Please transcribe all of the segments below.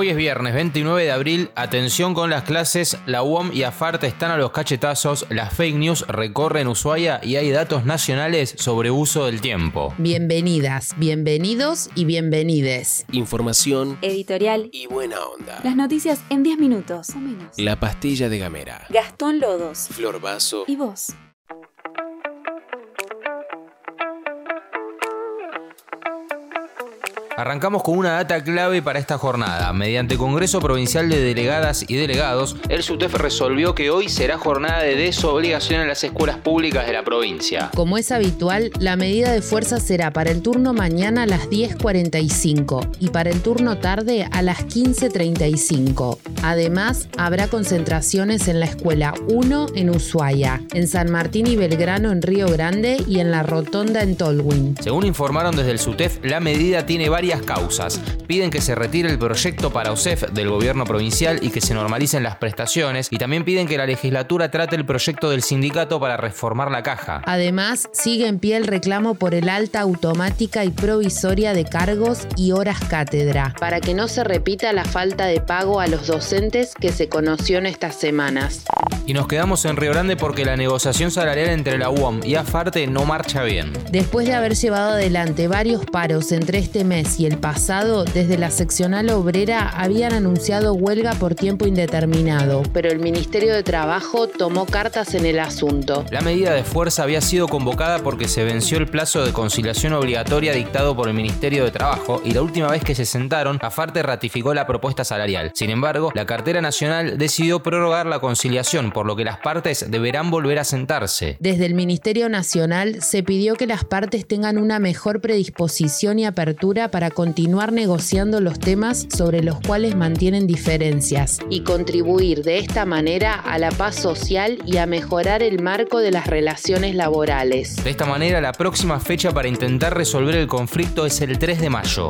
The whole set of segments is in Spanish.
Hoy es viernes 29 de abril, atención con las clases, la UOM y AFART están a los cachetazos, las fake news recorren Ushuaia y hay datos nacionales sobre uso del tiempo. Bienvenidas, bienvenidos y bienvenides. Información Editorial. y buena onda. Las noticias en 10 minutos o menos. La pastilla de Gamera. Gastón Lodos. Flor Vaso. ¿Y vos? Arrancamos con una data clave para esta jornada. Mediante Congreso Provincial de Delegadas y Delegados, el SUTEF resolvió que hoy será jornada de desobligación en las escuelas públicas de la provincia. Como es habitual, la medida de fuerza será para el turno mañana a las 10.45 y para el turno tarde a las 15.35. Además, habrá concentraciones en la escuela 1 en Ushuaia, en San Martín y Belgrano en Río Grande y en la Rotonda en Tolwyn. Según informaron desde el SUTEF, la medida tiene varias causas. Piden que se retire el proyecto para OSEF del gobierno provincial y que se normalicen las prestaciones y también piden que la legislatura trate el proyecto del sindicato para reformar la caja. Además, sigue en pie el reclamo por el alta automática y provisoria de cargos y horas cátedra, para que no se repita la falta de pago a los docentes que se conoció en estas semanas. Y nos quedamos en Río Grande porque la negociación salarial entre la UOM y AFARTE no marcha bien. Después de haber llevado adelante varios paros entre este mes y el pasado, desde la seccional obrera habían anunciado huelga por tiempo indeterminado, pero el Ministerio de Trabajo tomó cartas en el asunto. La medida de fuerza había sido convocada porque se venció el plazo de conciliación obligatoria dictado por el Ministerio de Trabajo y la última vez que se sentaron, AFARTE ratificó la propuesta salarial. Sin embargo, la cartera nacional decidió prorrogar la conciliación, por lo que las partes deberán volver a sentarse. Desde el Ministerio Nacional se pidió que las partes tengan una mejor predisposición y apertura para continuar negociando los temas sobre los cuales mantienen diferencias y contribuir de esta manera a la paz social y a mejorar el marco de las relaciones laborales. De esta manera, la próxima fecha para intentar resolver el conflicto es el 3 de mayo.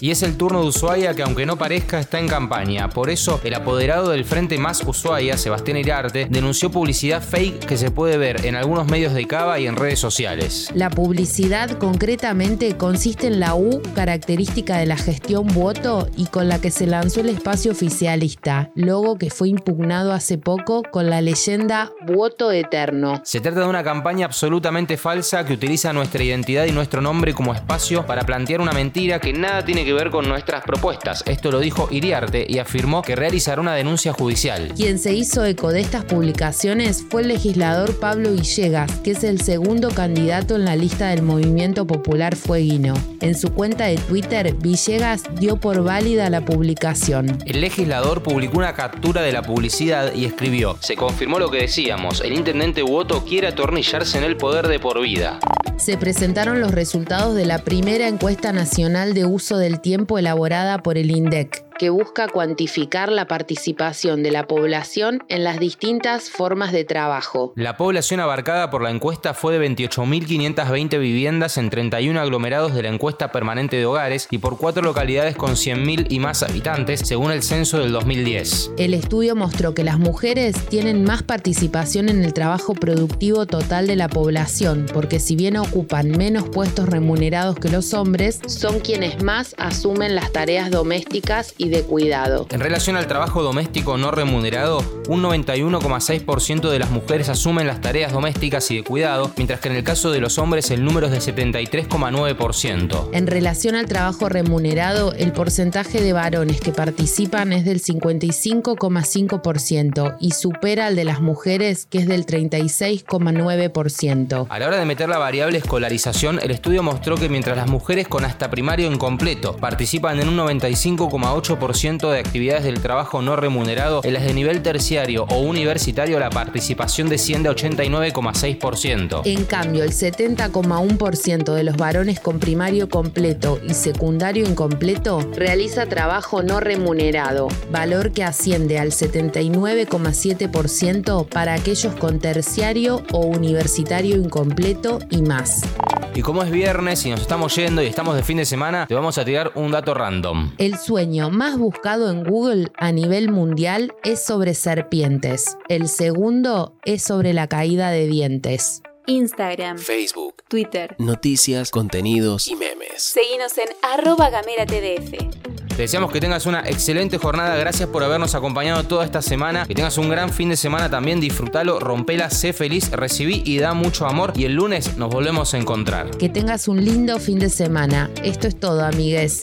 Y es el turno de Ushuaia que aunque no parezca está en campaña. Por eso, el apoderado del Frente Más Ushuaia, Sebastián Irarte, denunció publicidad fake que se puede ver en algunos medios de Cava y en redes sociales. La publicidad concretamente consiste en la U característica de la gestión voto y con la que se lanzó el espacio oficialista, logo que fue impugnado hace poco con la leyenda voto eterno. Se trata de una campaña absolutamente falsa que utiliza nuestra identidad y nuestro nombre como espacio para plantear una mentira que nada tiene que ver con nuestras propuestas. Esto lo dijo Iriarte y afirmó que realizará una denuncia judicial. Quien se hizo eco de estas publicaciones fue el legislador Pablo Villegas, que es el segundo candidato en la lista del Movimiento Popular Fueguino. En su cuenta de Twitter, Villegas dio por válida la publicación. El legislador publicó una captura de la publicidad y escribió, se confirmó lo que decíamos, el intendente Woto quiere atornillarse en el poder de por vida. Se presentaron los resultados de la primera encuesta nacional de uso del tiempo elaborada por el INDEC que busca cuantificar la participación de la población en las distintas formas de trabajo. La población abarcada por la encuesta fue de 28.520 viviendas en 31 aglomerados de la encuesta permanente de hogares y por cuatro localidades con 100.000 y más habitantes, según el censo del 2010. El estudio mostró que las mujeres tienen más participación en el trabajo productivo total de la población, porque si bien ocupan menos puestos remunerados que los hombres, son quienes más asumen las tareas domésticas y de cuidado. En relación al trabajo doméstico no remunerado, un 91,6% de las mujeres asumen las tareas domésticas y de cuidado, mientras que en el caso de los hombres el número es de 73,9%. En relación al trabajo remunerado, el porcentaje de varones que participan es del 55,5% y supera al de las mujeres que es del 36,9%. A la hora de meter la variable escolarización, el estudio mostró que mientras las mujeres con hasta primario incompleto participan en un 95,8% de actividades del trabajo no remunerado, en las de nivel terciario o universitario la participación desciende a 89,6%. En cambio, el 70,1% de los varones con primario completo y secundario incompleto realiza trabajo no remunerado, valor que asciende al 79,7% para aquellos con terciario o universitario incompleto y más. Y como es viernes y nos estamos yendo y estamos de fin de semana, te vamos a tirar un dato random. El sueño más buscado en Google a nivel mundial es sobre serpientes. El segundo es sobre la caída de dientes. Instagram, Facebook, Twitter. noticias, contenidos y memes. Seguinos en arroba gameratdf. Te deseamos que tengas una excelente jornada. Gracias por habernos acompañado toda esta semana. Que tengas un gran fin de semana también. Disfrutalo, rompela, sé feliz, recibí y da mucho amor. Y el lunes nos volvemos a encontrar. Que tengas un lindo fin de semana. Esto es todo, amigues.